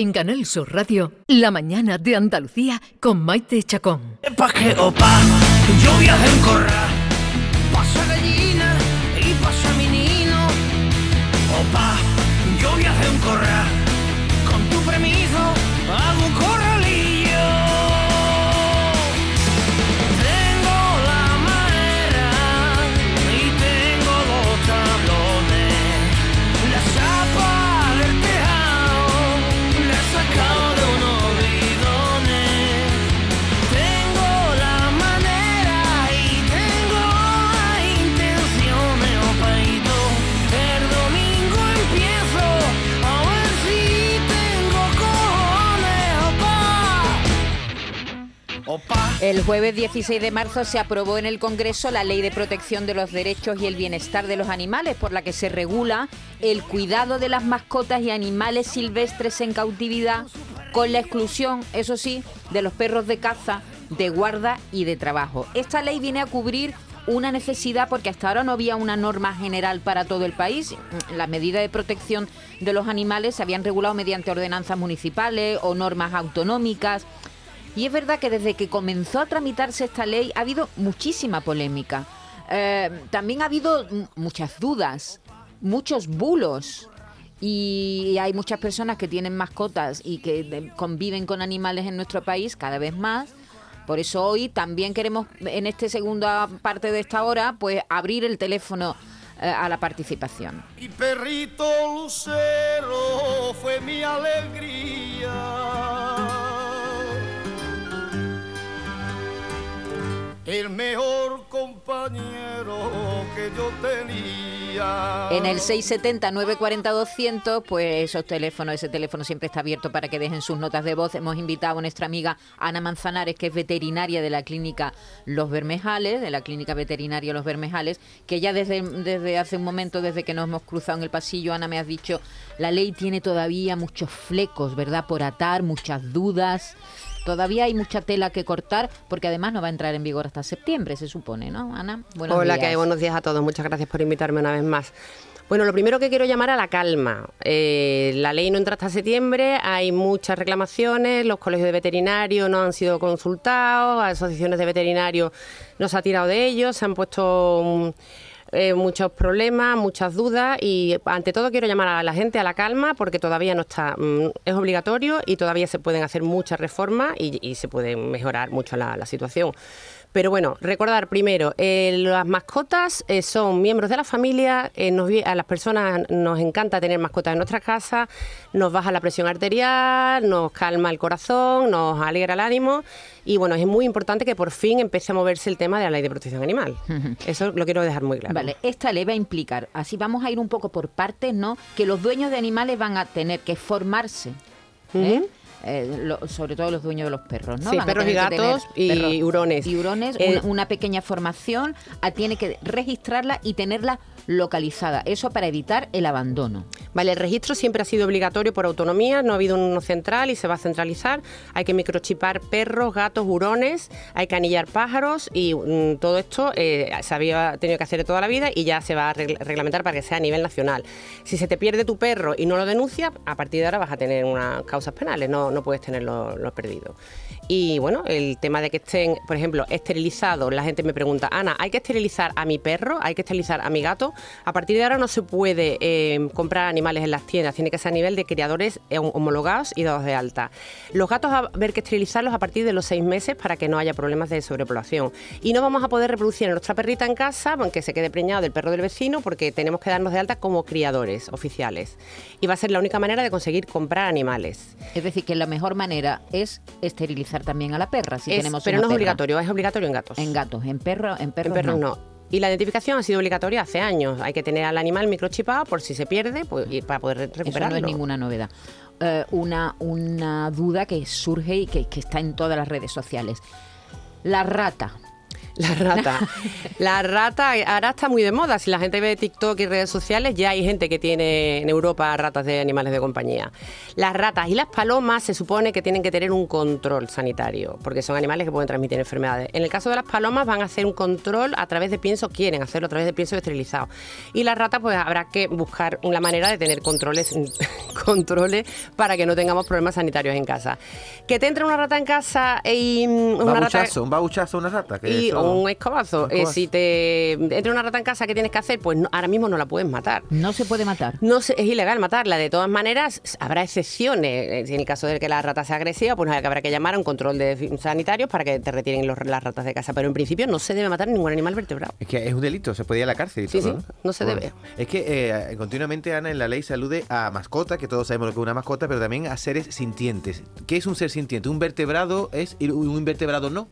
En Canal Sur Radio, La Mañana de Andalucía con Maite Chacón. Pa' que opa, yo viaje en corra, pasa gallina y pasa menino. Opa, yo viaje en corra, El jueves 16 de marzo se aprobó en el Congreso la Ley de Protección de los Derechos y el Bienestar de los Animales, por la que se regula el cuidado de las mascotas y animales silvestres en cautividad, con la exclusión, eso sí, de los perros de caza, de guarda y de trabajo. Esta ley viene a cubrir una necesidad porque hasta ahora no había una norma general para todo el país. Las medidas de protección de los animales se habían regulado mediante ordenanzas municipales o normas autonómicas. Y es verdad que desde que comenzó a tramitarse esta ley ha habido muchísima polémica. Eh, también ha habido muchas dudas, muchos bulos. Y hay muchas personas que tienen mascotas y que de- conviven con animales en nuestro país cada vez más. Por eso hoy también queremos, en esta segunda parte de esta hora, pues abrir el teléfono eh, a la participación. Mi perrito lucero fue mi alegría. El mejor compañero que yo tenía. En el 670-940-200, pues esos teléfonos, ese teléfono siempre está abierto para que dejen sus notas de voz. Hemos invitado a nuestra amiga Ana Manzanares, que es veterinaria de la clínica Los Bermejales, de la clínica veterinaria Los Bermejales, que ya desde, desde hace un momento, desde que nos hemos cruzado en el pasillo, Ana me has dicho, la ley tiene todavía muchos flecos, ¿verdad?, por atar, muchas dudas. Todavía hay mucha tela que cortar, porque además no va a entrar en vigor hasta septiembre, se supone, ¿no, Ana? Buenos Hola, días. que hay? buenos días a todos. Muchas gracias por invitarme una vez más. Bueno, lo primero que quiero llamar a la calma. Eh, la ley no entra hasta septiembre, hay muchas reclamaciones, los colegios de veterinarios no han sido consultados, asociaciones de veterinarios no se ha tirado de ellos, se han puesto mm, eh, muchos problemas, muchas dudas y ante todo quiero llamar a la gente a la calma porque todavía no está, mm, es obligatorio y todavía se pueden hacer muchas reformas y, y se puede mejorar mucho la, la situación. Pero bueno, recordar primero, eh, las mascotas eh, son miembros de la familia, eh, nos a las personas nos encanta tener mascotas en nuestra casa, nos baja la presión arterial, nos calma el corazón, nos alegra el ánimo y bueno, es muy importante que por fin empiece a moverse el tema de la ley de protección animal. Eso lo quiero dejar muy claro. Vale, esta ley va a implicar, así vamos a ir un poco por partes, ¿no? Que los dueños de animales van a tener que formarse. ¿eh? Eh, lo- sobre todo los dueños de los perros, ¿no? Sí, Van perros y gatos y hurones. Y hurones, Eh, una, una pequeña formación, a, tiene que registrarla y tenerla localizada. Eso para evitar el abandono. Vale, el registro siempre ha sido obligatorio por autonomía, no ha habido uno central y se va a centralizar. Hay que microchipar perros, gatos, hurones, hay que anillar pájaros y mm, todo esto eh, se había tenido que hacer toda la vida y ya se va a regl- reglamentar para que sea a nivel nacional. Si se te pierde tu perro y no lo denuncias, a partir de ahora vas a tener unas causas penales, no, no puedes tenerlo lo perdido. Y bueno, el tema de que estén, por ejemplo, esterilizados, la gente me pregunta, Ana, ¿hay que esterilizar a mi perro? ¿Hay que esterilizar a mi gato? A partir de ahora no se puede eh, comprar animales en las tiendas, tiene que ser a nivel de criadores eh, homologados y dados de alta. Los gatos va a haber que esterilizarlos a partir de los seis meses para que no haya problemas de sobrepoblación. Y no vamos a poder reproducir a nuestra perrita en casa, aunque se quede preñado del perro del vecino, porque tenemos que darnos de alta como criadores oficiales. Y va a ser la única manera de conseguir comprar animales. Es decir, que la mejor manera es esterilizar también a la perra, si Es- tenemos pero una no es obligatorio, es obligatorio en gatos. En gatos, en perros, en perros, En perros no. no. Y la identificación ha sido obligatoria hace años. Hay que tener al animal microchipado por si se pierde pues, y para poder Eso no recuperarlo. es ninguna novedad. Eh, una, una duda que surge y que, que está en todas las redes sociales. La rata. La rata. La rata ahora está muy de moda. Si la gente ve TikTok y redes sociales, ya hay gente que tiene en Europa ratas de animales de compañía. Las ratas y las palomas se supone que tienen que tener un control sanitario, porque son animales que pueden transmitir enfermedades. En el caso de las palomas van a hacer un control a través de pienso, quieren hacerlo a través de pienso esterilizado. Y las ratas, pues habrá que buscar una manera de tener controles, controles para que no tengamos problemas sanitarios en casa. Que te entre una rata en casa y mm, una rata Babuchazo, un babuchazo, una rata. que y eso- o un escobazo. Un Eh, escobazo. si te entra una rata en casa, ¿qué tienes que hacer? Pues no- ahora mismo no la puedes matar. No se puede matar. No se- es ilegal matarla. De todas maneras, habrá excepciones. Eh, En el caso de que la rata sea agresiva, pues habrá que llamar a un control de sanitarios para que te retiren los- las ratas de casa. Pero en principio no se debe matar ningún animal vertebrado. Es que es un delito, se puede ir a la cárcel y Sí, todo, sí, no se debe. Es que eh, continuamente, Ana, en la ley se alude a mascotas, que todos sabemos lo que es una mascota, pero también a seres sintientes. ¿Qué es un ser sintiente? ¿Un vertebrado es y un invertebrado no?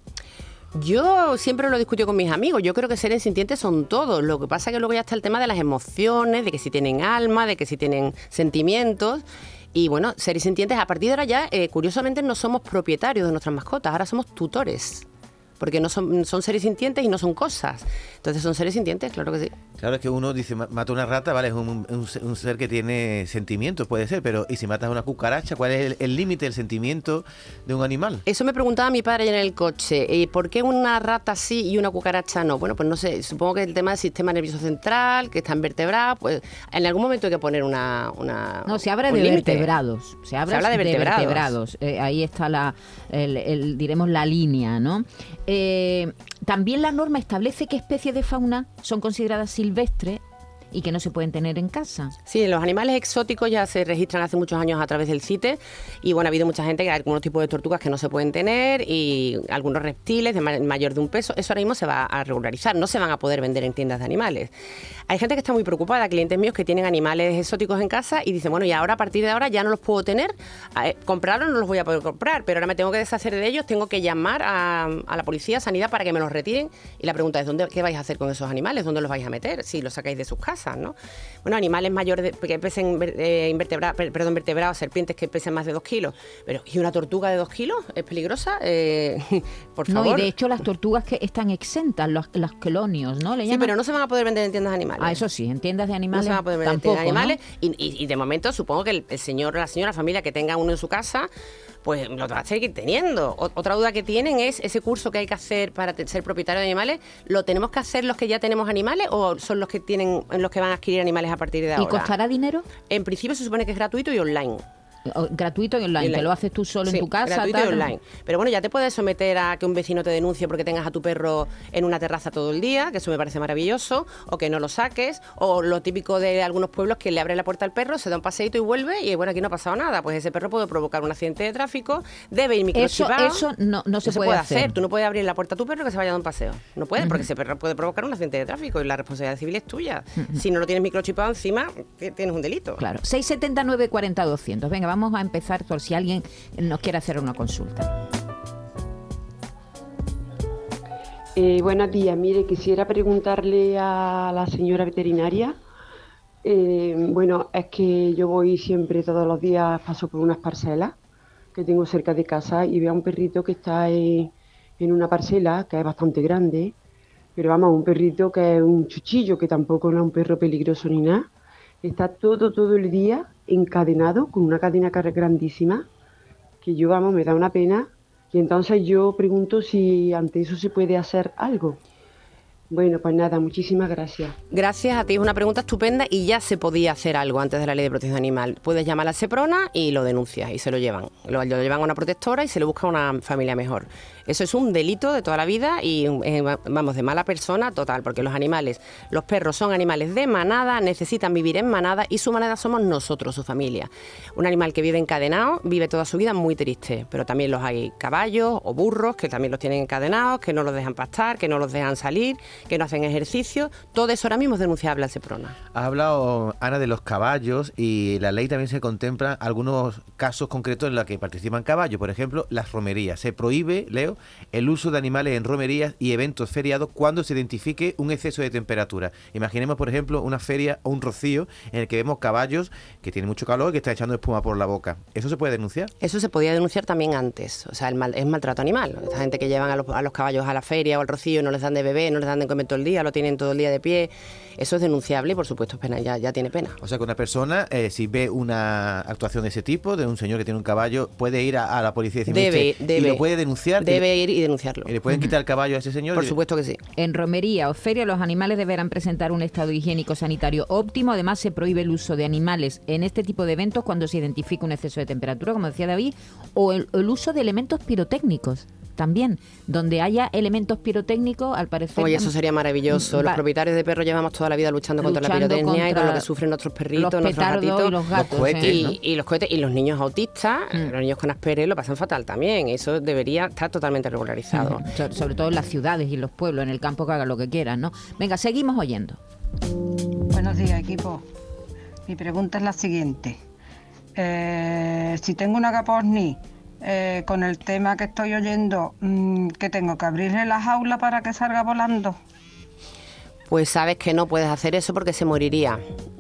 Yo siempre lo discuto con mis amigos. Yo creo que seres sintientes son todos. Lo que pasa es que luego ya está el tema de las emociones, de que si tienen alma, de que si tienen sentimientos. Y bueno, seres sintientes, a partir de ahora ya, eh, curiosamente, no somos propietarios de nuestras mascotas, ahora somos tutores. Porque no son, son seres sintientes y no son cosas. Entonces son seres sintientes, claro que sí. Claro, es que uno dice, "Ma- mata una rata, vale, es un, un ser- un ser que tiene sentimientos, puede ser, pero ¿y si matas una cucaracha? ¿Cuál es el- el límite del sentimiento de un animal? Eso me preguntaba mi padre en el coche. eh, ¿Por qué una rata sí y una cucaracha no? Bueno, pues no sé. Supongo que el tema del sistema nervioso central, que está en vertebrado, pues en algún momento hay que poner una. una No, se habla de vertebrados. Se habla, habla de vertebrados. vertebrados. Eh, ahí está la, el, el, diremos, la línea, ¿no? Eh, también la norma establece qué especies de fauna son consideradas silvestres y que no se pueden tener en casa. Sí, los animales exóticos ya se registran hace muchos años a través del CITE y bueno, ha habido mucha gente que hay algunos tipos de tortugas que no se pueden tener y algunos reptiles de ma- mayor de un peso, eso ahora mismo se va a regularizar, no se van a poder vender en tiendas de animales. Hay gente que está muy preocupada, clientes míos que tienen animales exóticos en casa y dicen, bueno, y ahora a partir de ahora ya no los puedo tener, Eh, comprarlos no los voy a poder comprar, pero ahora me tengo que deshacer de ellos, tengo que llamar a, la policía, sanidad para que me los retiren y la pregunta es, ¿dónde, ¿qué vais a hacer con esos animales? ¿Dónde los vais a meter? Si los sacáis de sus casas, ¿no? Bueno, animales mayores de- que pesen eh, invertebra- perdón, vertebrados, serpientes que pesen más de dos kilos. Pero, ¿y una tortuga de dos kilos? ¿Es peligrosa? Eh, por No, favor. y de hecho las tortugas que están exentas, los, los quelonios, ¿no? Le Sí, llaman. pero no se van a poder vender en tiendas de animales. Ah, eso sí, en tiendas de No animales se van a poder vender en tiendas de ¿no? animales. Y, y- y de momento supongo que el, el señor la señora, la familia que tenga uno en su casa, pues lo va a seguir teniendo. O- otra duda que tienen es ese curso que hay que hacer para ser propietario de animales. ¿Lo tenemos que hacer los que ya tenemos animales o son los que tienen los que van a adquirir animales a partir de ahora? ¿Y costará dinero? En principio se supone que es gratuito y online. Gratuito y online, Y que lo haces tú solo Sí, en tu casa. gratuito tal. y online. Pero bueno, ya te puedes someter a que un vecino te denuncie porque tengas a tu perro en una terraza todo el día, que eso me parece maravilloso, o que no lo saques, o lo típico de algunos pueblos que le abre la puerta al perro, se da un paseito y vuelve, y bueno, aquí no ha pasado nada. Pues ese perro puede provocar un accidente de tráfico, debe ir Eso, microchipado. eso no, no se puede hacer. Tú no puedes abrir la puerta a tu perro que se vaya a dar un paseo. No puedes, porque ese perro puede provocar un accidente de tráfico y la responsabilidad civil es tuya. Si no lo tienes microchipado encima, ti- tienes un delito. Claro, 679 40 200. Venga, vamos a empezar por si alguien nos quiere hacer una consulta. Eh, buenos días. Mire, quisiera preguntarle a la señora veterinaria. eh, bueno, es que yo voy siempre, todos los días, paso por unas parcelas que tengo cerca de casa y veo a un perrito que está en una parcela que es bastante grande, pero vamos, un perrito que es un chuchillo, que tampoco no es un perro peligroso ni nada. Está todo, todo el día encadenado con una cadena grandísima que yo, vamos, me da una pena. Y entonces yo pregunto si ante eso se puede hacer algo. Bueno, pues nada, muchísimas gracias. Gracias a ti, es una pregunta estupenda y ya se podía hacer algo antes de la ley de protección animal. Puedes llamar a Seprona y lo denuncias y se lo llevan. Lo, lo llevan a una protectora y se le busca una familia mejor. Eso es un delito de toda la vida y eh, vamos, de mala persona total, porque los animales, los perros son animales de manada, necesitan vivir en manada y su manada somos nosotros, su familia. Un animal que vive encadenado vive toda su vida muy triste, pero también los hay caballos o burros que también los tienen encadenados, que no los dejan pastar, que no los dejan salir que no hacen ejercicio, todo eso ahora mismo es denunciable al Seprona. Ha hablado Ana de los caballos y la ley también se contempla algunos casos concretos en los que participan caballos. Por ejemplo, las romerías. Se prohíbe, Leo, el uso de animales en romerías y eventos feriados cuando se identifique un exceso de temperatura. Imaginemos, por ejemplo, una feria o un rocío en el que vemos caballos que tienen mucho calor y que están echando espuma por la boca. ¿Eso se puede denunciar? Eso se podía denunciar también antes. O sea, el mal- es maltrato animal. Esta gente que llevan a los, a los caballos a la feria o al rocío no les dan de beber, no les dan de comer todo el día, lo tienen todo el día de pie. Eso es denunciable y, por supuesto, es pena, ya, ya tiene pena. O sea que una persona, eh, si ve una actuación de ese tipo, de un señor que tiene un caballo, puede ir a, a la policía y decir, y lo puede denunciar. Debe ir y denunciarlo. y le pueden quitar el caballo a ese señor. Por y- supuesto que sí. En romería o feria los animales deberán presentar un estado higiénico sanitario óptimo. Además se prohíbe el uso de animales en este tipo de eventos cuando se identifica un exceso de temperatura, como decía David, o el, el uso de elementos pirotécnicos también, donde haya elementos pirotécnicos, al parecer... Oye, eso sería maravilloso. Los propietarios de perros llevamos toda la vida luchando contra la pirotecnia y con lo que sufren nuestros perritos, los nuestros gatitos. y los gatos, cohetes, ¿eh? Y, ¿no? y los cohetes y los niños autistas, Mm. los niños con Asperger lo pasan fatal también. Eso debería estar totalmente regularizado. So- sobre todo en las ciudades y en los pueblos, en el campo que hagan lo que quieran, ¿no? Venga, seguimos oyendo. Buenos días, equipo. Mi pregunta es la siguiente. Eh, si tengo una caposni eh, con el tema que estoy oyendo, mm, ¿qué tengo? ¿Que abrirle la jaula para que salga volando? Pues sabes que no puedes hacer eso porque se moriría.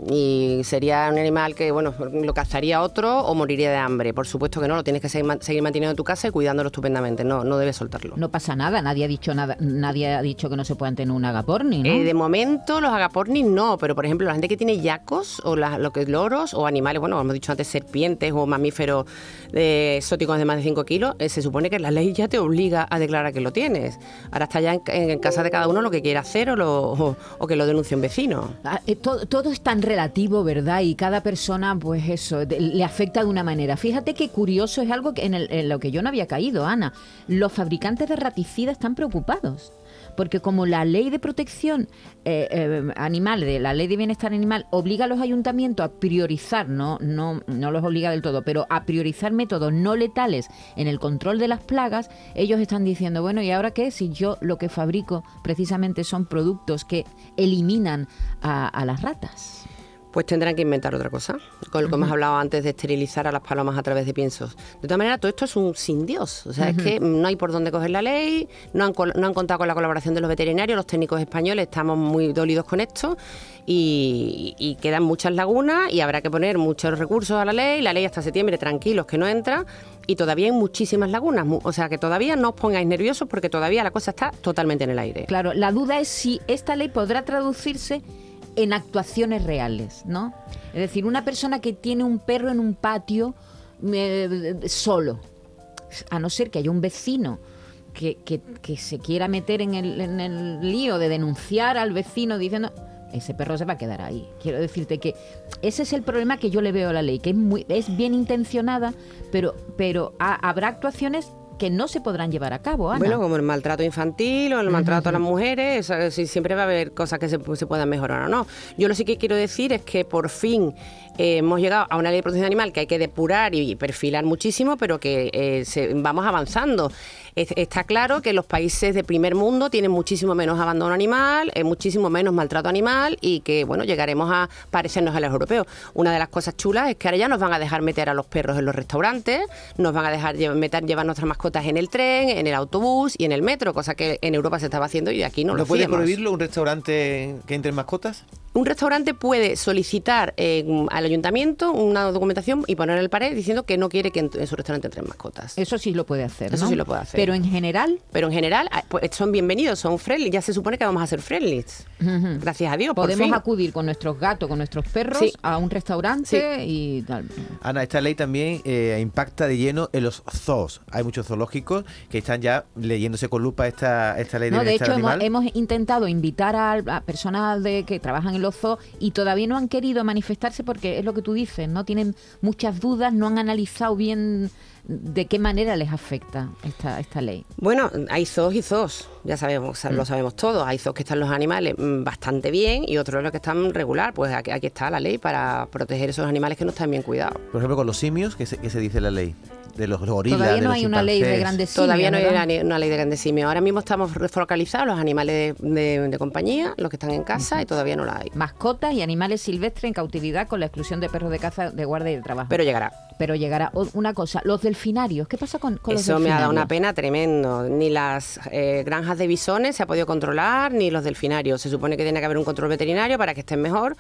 Y sería un animal que, bueno, lo cazaría otro o moriría de hambre. Por supuesto que no, lo tienes que seguir, man- seguir manteniendo en tu casa y cuidándolo estupendamente. No, no debes soltarlo. No pasa nada, nadie ha dicho nada, nadie ha dicho que no se puedan tener un agaporni, ¿no? Eh, de momento los agapornis no, pero por ejemplo la gente que tiene yacos o la- lo que es loros o animales, bueno, hemos dicho antes serpientes o mamíferos eh, exóticos de más de 5 kilos, eh, se supone que la ley ya te obliga a declarar que lo tienes. Ahora está ya en, en casa de cada uno lo que quiera hacer o, lo- o- o que lo denuncie un vecino. Ah, eh, todo, es tan relativo, ¿verdad? Y cada persona, pues eso, le afecta de una manera. Fíjate qué curioso es algo en, en lo que yo no había caído, Ana. Los fabricantes de raticidas están preocupados. Porque como la ley de protección eh, eh, animal, de la ley de bienestar animal, obliga a los ayuntamientos a priorizar, no, no, no los obliga del todo, pero a priorizar métodos no letales en el control de las plagas, ellos están diciendo, bueno, ¿y ahora qué? Si yo lo que fabrico precisamente son productos que eliminan a, a las ratas. Pues tendrán que inventar otra cosa, con lo que hemos hablado antes de esterilizar a las palomas a través de piensos. De todas maneras, todo esto es un sin Dios. O sea, es que no hay por dónde coger la ley, no han, no han contado con la colaboración de los veterinarios, los técnicos españoles estamos muy dolidos con esto y, y quedan muchas lagunas y habrá que poner muchos recursos a la ley. La ley hasta septiembre, tranquilos, que no entra. Y todavía hay muchísimas lagunas. O sea, que todavía no os pongáis nerviosos porque todavía la cosa está totalmente en el aire. Claro, la duda es si esta ley podrá traducirse en actuaciones reales, ¿no? Es decir, una persona que tiene un perro en un patio eh, solo, a no ser que haya un vecino que, que- se quiera meter en el, en el lío de denunciar al vecino diciendo ese perro se va a quedar ahí. Quiero decirte que ese es el problema que yo le veo a la ley, que es, muy, es bien intencionada, pero, pero ha- habrá actuaciones que no se podrán llevar a cabo, Ana. Bueno, como el maltrato infantil o el maltrato a las mujeres, sí, siempre va a haber cosas que se, se puedan mejorar o no. Yo lo sí que quiero decir es que por fin eh, hemos llegado a una ley de protección animal que hay que depurar y perfilar muchísimo, pero que eh, se- vamos avanzando. Es- está claro que los países de primer mundo tienen muchísimo menos abandono animal, eh, muchísimo menos maltrato animal y que, bueno, llegaremos a parecernos a los europeos. Una de las cosas chulas es que ahora ya nos van a dejar meter a los perros en los restaurantes, nos van a dejar lle- meter, llevar nuestras mascotas en el tren, en el autobús y en el metro, cosa que en Europa se estaba haciendo y aquí no, ¿No, lo puede prohibirlo un restaurante que entren mascotas? Un restaurante puede solicitar eh, al ayuntamiento una documentación y poner en el pared diciendo que no quiere que en, en su restaurante entren mascotas. Eso sí lo puede hacer. Eso ¿no? sí lo puede hacer. Pero en general, Pero en general ah, pues, son bienvenidos, son friendly. Ya se supone que vamos a ser Gracias a Dios, por podemos fin. acudir con nuestros gatos, con nuestros perros Sí. a un restaurante y tal. Ana, esta ley también eh, impacta de lleno en los zoos. Hay muchos zoológicos que están ya leyéndose con lupa esta, esta ley de No, de hecho, hemos intentado invitar a, a personas de, que trabajan en los zoos y todavía no han querido manifestarse porque es lo que tú dices, no tienen muchas dudas, no han analizado bien de qué manera les afecta esta, esta ley. Bueno, hay zoos y zoos. Ya sabemos, lo sabemos todos. Hay zoos que están los animales mm, bastante bien y otros los que están regular. Pues aquí, aquí está la ley para proteger esos animales que no están bien cuidados. Por ejemplo, con los simios, ¿qué se, qué se dice la ley? De los gorilas, Todavía de no los hay una ley de grandes simios, Todavía no hay ¿verdad? una, una ley de grandes simios. Ahora mismo estamos focalizados los animales de, de- de compañía, los que están en casa, y todavía no la hay. Mascotas y animales silvestres en cautividad con la exclusión de perros de caza, de guardia y de trabajo. Pero llegará. Pero llegará una cosa, los delfinarios, ¿qué pasa con, con los Eso me ha delfinarios? dado una pena tremendo. Ni las eh, granjas de bisones se ha podido controlar, ni los delfinarios. Se supone que tiene que haber un control veterinario para que estén mejor.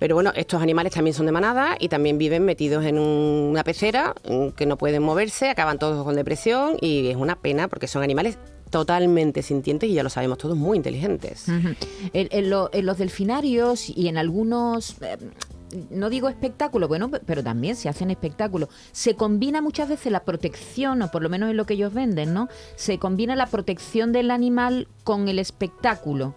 Pero bueno, estos animales también son de manada y también viven metidos en un- una pecera mm, que no pueden moverse, acaban todos con depresión y es una pena porque son animales totalmente sintientes y ya lo sabemos todos, muy inteligentes. En, lo- en los delfinarios y en algunos, eh, no digo espectáculos, bueno, pe- pero también se hacen espectáculos. Se combina muchas veces la protección, o por lo menos es lo que ellos venden, ¿no? Se combina la protección del animal con el espectáculo.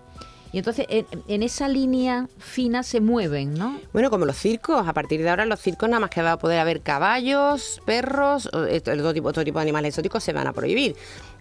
Y entonces en, esa línea fina se mueven, ¿no? Bueno, como los circos, a partir de ahora los circos nada más que va a poder haber caballos, perros, todo tipo, todo tipo de animales exóticos se van a prohibir.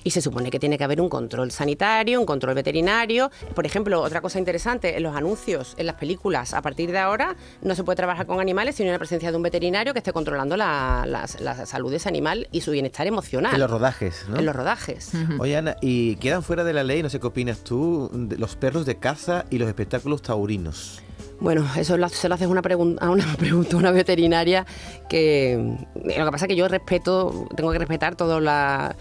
Y se supone que tiene que haber un control sanitario, un control veterinario. Por ejemplo, otra cosa interesante, en los anuncios, en las películas, a partir de ahora no se puede trabajar con animales sin la presencia de un veterinario que esté controlando la, la- la salud de ese animal y su bienestar emocional. En los rodajes, ¿no? En los rodajes. Oye, Ana, y quedan fuera de la ley, no sé qué opinas tú, de los perros de caza y los espectáculos taurinos. Bueno, eso se lo haces una pregunta, a una pregunta a una veterinaria que lo que pasa es que yo respeto, tengo que respetar toda la,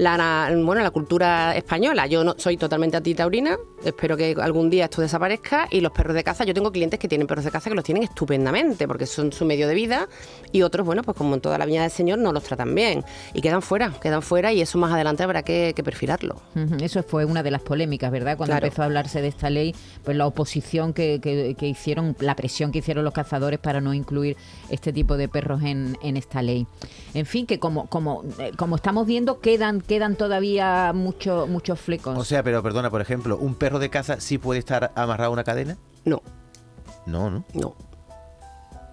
la bueno la cultura española. Yo no soy totalmente antitaurina, espero que algún día esto desaparezca y los perros de caza, yo tengo clientes que tienen perros de caza que los tienen estupendamente porque son su medio de vida y otros, bueno, pues como en toda la viña del Señor no los tratan bien y quedan fuera, quedan fuera y eso más adelante habrá que, que perfilarlo. Eso fue una de las polémicas, ¿verdad? Cuando Claro. empezó a hablarse de esta ley, pues la oposición que, que- que hicieron, la presión que hicieron los cazadores para no incluir este tipo de perros en, en esta ley. En fin, que como como eh, como estamos viendo, quedan quedan todavía mucho, muchos flecos. O sea, pero perdona, por ejemplo, ¿un perro de caza sí puede estar amarrado a una cadena? No, No, ¿no? no.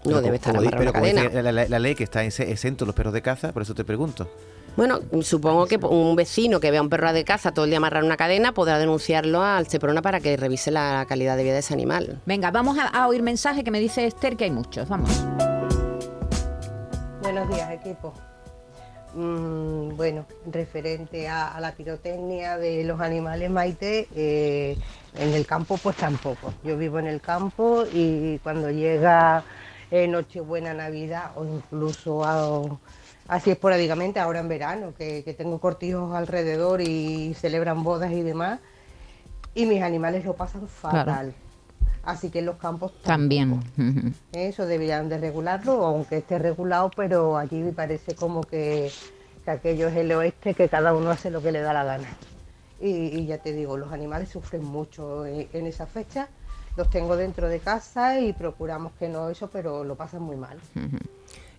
No debe estar amarrado a Pero una como cadena. dice la, la- la ley que está ex- exento los perros de caza, por eso te pregunto. Bueno, supongo que un vecino que vea un perro de caza todo el día amarrado en una cadena podrá denunciarlo al Seprona para que revise la calidad de vida de ese animal. Venga, vamos a, a oír mensaje que me dice Esther que hay muchos. Vamos. Buenos días, equipo. Mm, bueno, referente a, a la pirotecnia de los animales Maite, eh, en el campo pues tampoco. Yo vivo en el campo y cuando llega eh, Nochebuena, Navidad o incluso a- así esporádicamente, ahora en verano, que, que tengo cortijos alrededor y celebran bodas y demás, y mis animales lo pasan fatal. Así que en los campos También. eso deberían de regularlo, aunque esté regulado, pero allí me parece como que, que aquello es el oeste, que cada uno hace lo que le da la gana. Y, y ya te digo, los animales sufren mucho en, en esa fecha. Los tengo dentro de casa y procuramos que no eso, pero lo pasan muy mal.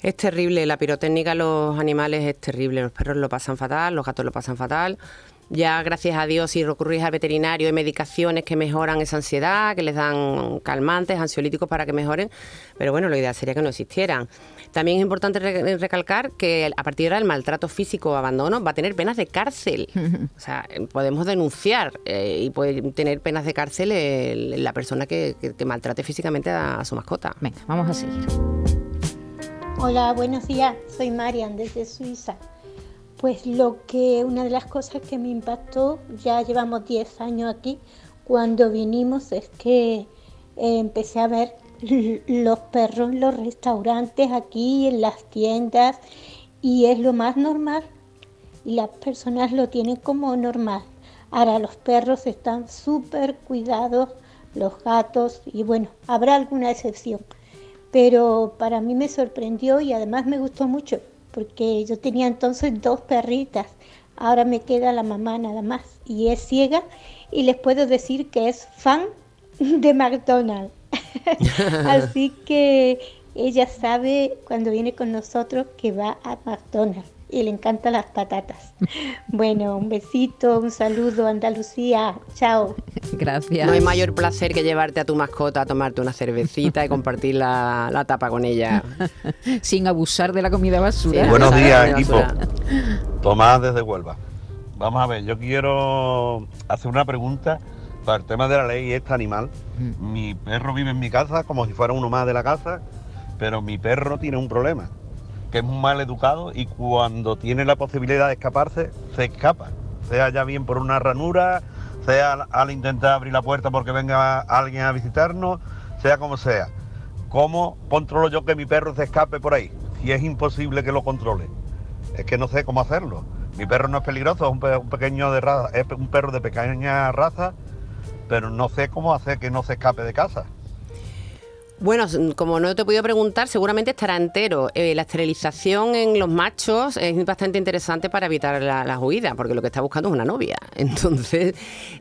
Es terrible, la pirotécnica a los animales es terrible. Los perros lo pasan fatal, los gatos lo pasan fatal. Ya, gracias a Dios, si recurrís al veterinario, hay medicaciones que mejoran esa ansiedad, que les dan calmantes, ansiolíticos para que mejoren. Pero bueno, lo ideal sería que no existieran. También es importante re- recalcar que a partir de ahora el maltrato físico o abandono va a tener penas de cárcel. O sea, podemos denunciar eh, y puede tener penas de cárcel el- la persona que, que- que maltrate físicamente a, a su mascota. Venga, vamos a seguir. Hola, buenos días. Soy Marian desde Suiza. Pues lo que una de las cosas que me impactó, ya llevamos 10 años aquí, cuando vinimos es que eh, empecé a ver los perros en los restaurantes aquí, en las tiendas, y es lo más normal. Y las personas lo tienen como normal. Ahora los perros están súper cuidados, los gatos, y bueno, habrá alguna excepción pero para mí me sorprendió y además me gustó mucho, porque yo tenía entonces dos perritas, ahora me queda la mamá nada más y es ciega y les puedo decir que es fan de McDonald's. Así que ella sabe cuando viene con nosotros que va a McDonald's y le encantan las patatas. Bueno, un besito, un saludo Andalucía, chao. Gracias. No hay mayor placer que llevarte a tu mascota a tomarte una cervecita y compartir la, la tapa con ella. Sin abusar de la comida basura. Sí, Buenos días, equipo. basura. Tomás desde Huelva. vamos a ver, yo quiero hacer una pregunta para el tema de la ley este animal. Mi perro vive en mi casa como si fuera uno más de la casa, pero mi perro tiene un problema, que es muy mal educado y cuando tiene la posibilidad de escaparse, se escapa. Sea ya bien por una ranura, sea al, intentar abrir la puerta porque venga alguien a visitarnos, sea como sea. ¿Cómo controlo yo que mi perro se escape por ahí? Si es imposible que lo controle. Es que no sé cómo hacerlo. Mi perro no es peligroso, es un, un pequeño de raza, es un perro de pequeña raza, pero no sé cómo hacer que no se escape de casa. Bueno, como no te he podido preguntar, seguramente estará entero. Eh, la esterilización en los machos es bastante interesante para evitar la- las huidas, porque lo que está buscando es una novia. Entonces,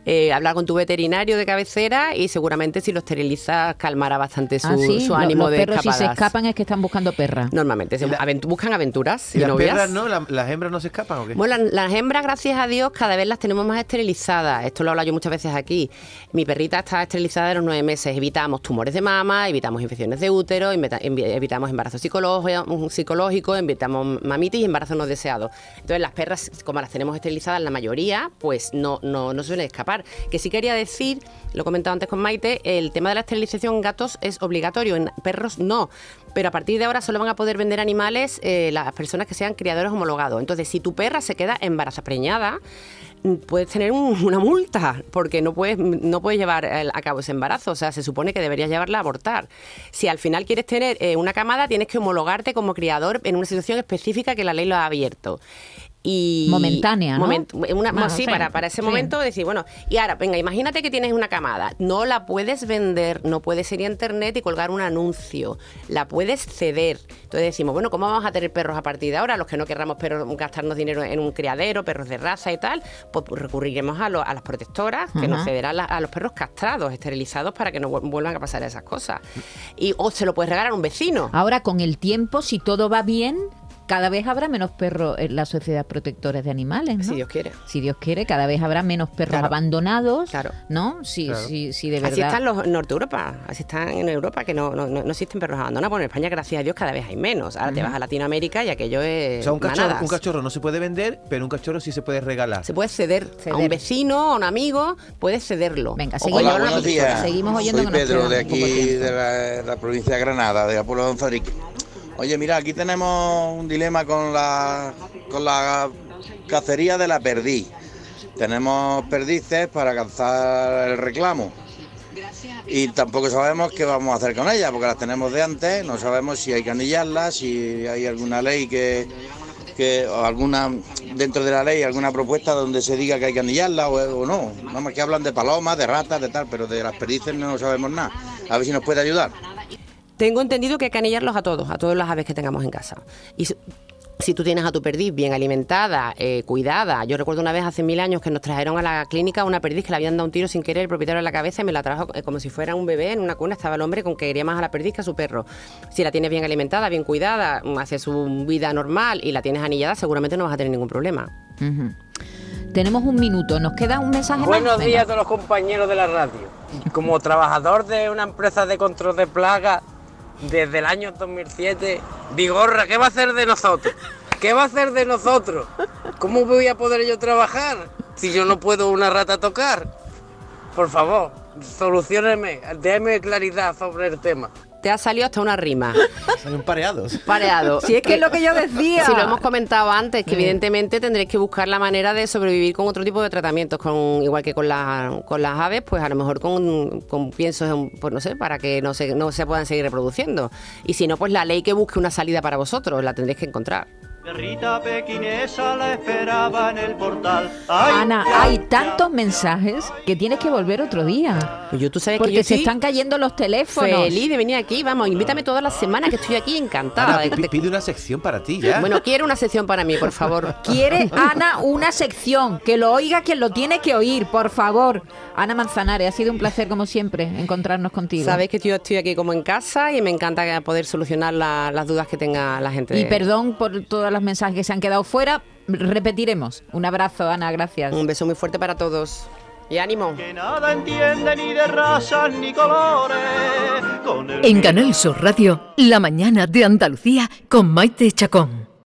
eh, hablar con tu veterinario de cabecera y seguramente si lo esterilizas calmará bastante su, Ah, sí, su ánimo los de perros si se escapan es que están buscando perra. Normalmente, se aventu- buscan aventuras ¿Y y las novias. perras no? ¿La- ¿Las hembras no se escapan o qué? Bueno, las, las hembras, gracias a Dios, cada vez las tenemos más esterilizadas. Esto lo he hablado yo muchas veces aquí. Mi perrita está esterilizada de los nueve meses. Evitamos tumores de mama, evitamos infecciones de útero, evitamos embarazos psicológicos, psicológicos, evitamos mamitis y embarazos no deseados. Entonces, las perras, como las tenemos esterilizadas la mayoría, pues no, no, no suelen escapar. Que sí quería decir, lo he comentado antes con Maite, el tema de la esterilización en gatos es obligatorio, en perros no. Pero a partir de ahora solo van a poder vender animales eh, las personas que sean criadores homologados. Entonces, si tu perra se queda embarazada preñada, mm, puedes tener un- una multa porque no puedes no puedes llevar a cabo ese embarazo, o sea, se supone que deberías llevarla a abortar. Si al final quieres tener eh, una camada, tienes que homologarte como criador en una situación específica que la ley lo ha abierto. Y Momentánea, ¿no? Moment- una- Bueno, sí, para, para ese sí. momento decir, bueno, y ahora, venga, imagínate que tienes una camada, no la puedes vender, no puedes ir a internet y colgar un anuncio, la puedes ceder. Entonces decimos, bueno, ¿cómo vamos a tener perros a partir de ahora? Los que no querramos perros, gastarnos dinero en un criadero, perros de raza y tal, pues recurriremos a, lo- a las protectoras que nos cederán la- a los perros castrados, esterilizados, para que no vu- vuelvan a pasar esas cosas. Y, o se lo puedes regalar a un vecino. Ahora, con el tiempo, si todo va bien, cada vez habrá menos perros en la sociedad protectores de animales, ¿no? Si Dios quiere. Si Dios quiere, cada vez habrá menos perros Claro. abandonados, Claro. ¿no? Si, Claro. si, si de verdad... Así están los en Norte Europa, así están en Europa, que no, no, no no existen perros abandonados. Bueno, en España, gracias a Dios, cada vez hay menos. Ahora te vas a Latinoamérica y aquello es. O sea, un cachorro, un cachorro no se puede vender, pero un cachorro sí se puede regalar. Se puede ceder, a un vecino, a un amigo, puedes cederlo. Venga, Hola, buenos días. Seguimos oyendo Soy Pedro de aquí, de la, la provincia de Granada, de la pueblo de. Oye, mira, aquí tenemos un dilema con la, con la cacería de la perdiz. Tenemos perdices para alcanzar el reclamo. Y tampoco sabemos qué vamos a hacer con ellas, porque las tenemos de antes, no sabemos si hay que anillarlas, si hay alguna ley que, que o alguna dentro de la ley alguna propuesta donde se diga que hay que anillarla o, o no. Nada más que hablan de palomas, de ratas, de tal, pero de las perdices no sabemos nada. A ver si nos puede ayudar. Tengo entendido que hay que anillarlos a todos, a todas las aves que tengamos en casa. Y si, tú tienes a tu perdiz bien alimentada, eh, cuidada. Yo recuerdo una vez hace mil años que nos trajeron a la clínica una perdiz que le habían dado un tiro sin querer el propietario en la cabeza y me la trajo eh, como si fuera un bebé en una cuna. Estaba el hombre con que quería más a la perdiz que a su perro. Si la tienes bien alimentada, bien cuidada, mm, hace su vida normal y la tienes anillada, seguramente no vas a tener ningún problema. Tenemos un minuto, nos queda un mensaje más. Buenos Venga. días a todos los compañeros de la radio. Como trabajador de una empresa de control de plagas desde el año 2007, Vigorra, ¿qué va a hacer de nosotros? ¿Qué va a hacer de nosotros? ¿Cómo voy a poder yo trabajar si yo no puedo una rata tocar? Por favor, solucioneme, déme claridad sobre el tema. Te ha salido hasta una rima. Son pareados. Pareado. Si es que es lo que yo decía. Si lo hemos comentado antes, que Sí. evidentemente tendréis que buscar la manera de sobrevivir con otro tipo de tratamientos, con igual que con, la- con las aves, pues a lo mejor con, con piensos, en- pues no sé, para que no se, no se puedan seguir reproduciendo. Y si no, pues la ley que busque una salida para vosotros, la tendréis que encontrar. Perrita pequinesa la esperaba en el portal. Ana, hay tantos mensajes que tienes que volver otro día. Pues yo, tú sabes Porque que yo se están cayendo los teléfonos. feliz de venir aquí, vamos, invítame todas las semanas que estoy aquí encantada. Ana, de- pi- de- pide una sección para ti ya. bueno, quiero una sección para mí, por favor. Quiere Ana una sección, que lo oiga quien lo tiene que oír, por favor. Ana Manzanares, ha sido un placer como siempre encontrarnos contigo. Sabéis que yo estoy aquí como en casa y me encanta poder solucionar la- las dudas que tenga la gente. Y de- perdón por todos los mensajes que se han quedado fuera. Repetiremos. Un abrazo, Ana, gracias. Un beso muy fuerte para todos. Y ánimo. Que nada entiende ni de razas ni colores. Con el En Canal Sur Radio, La mañana de Andalucía con Maite Chacón.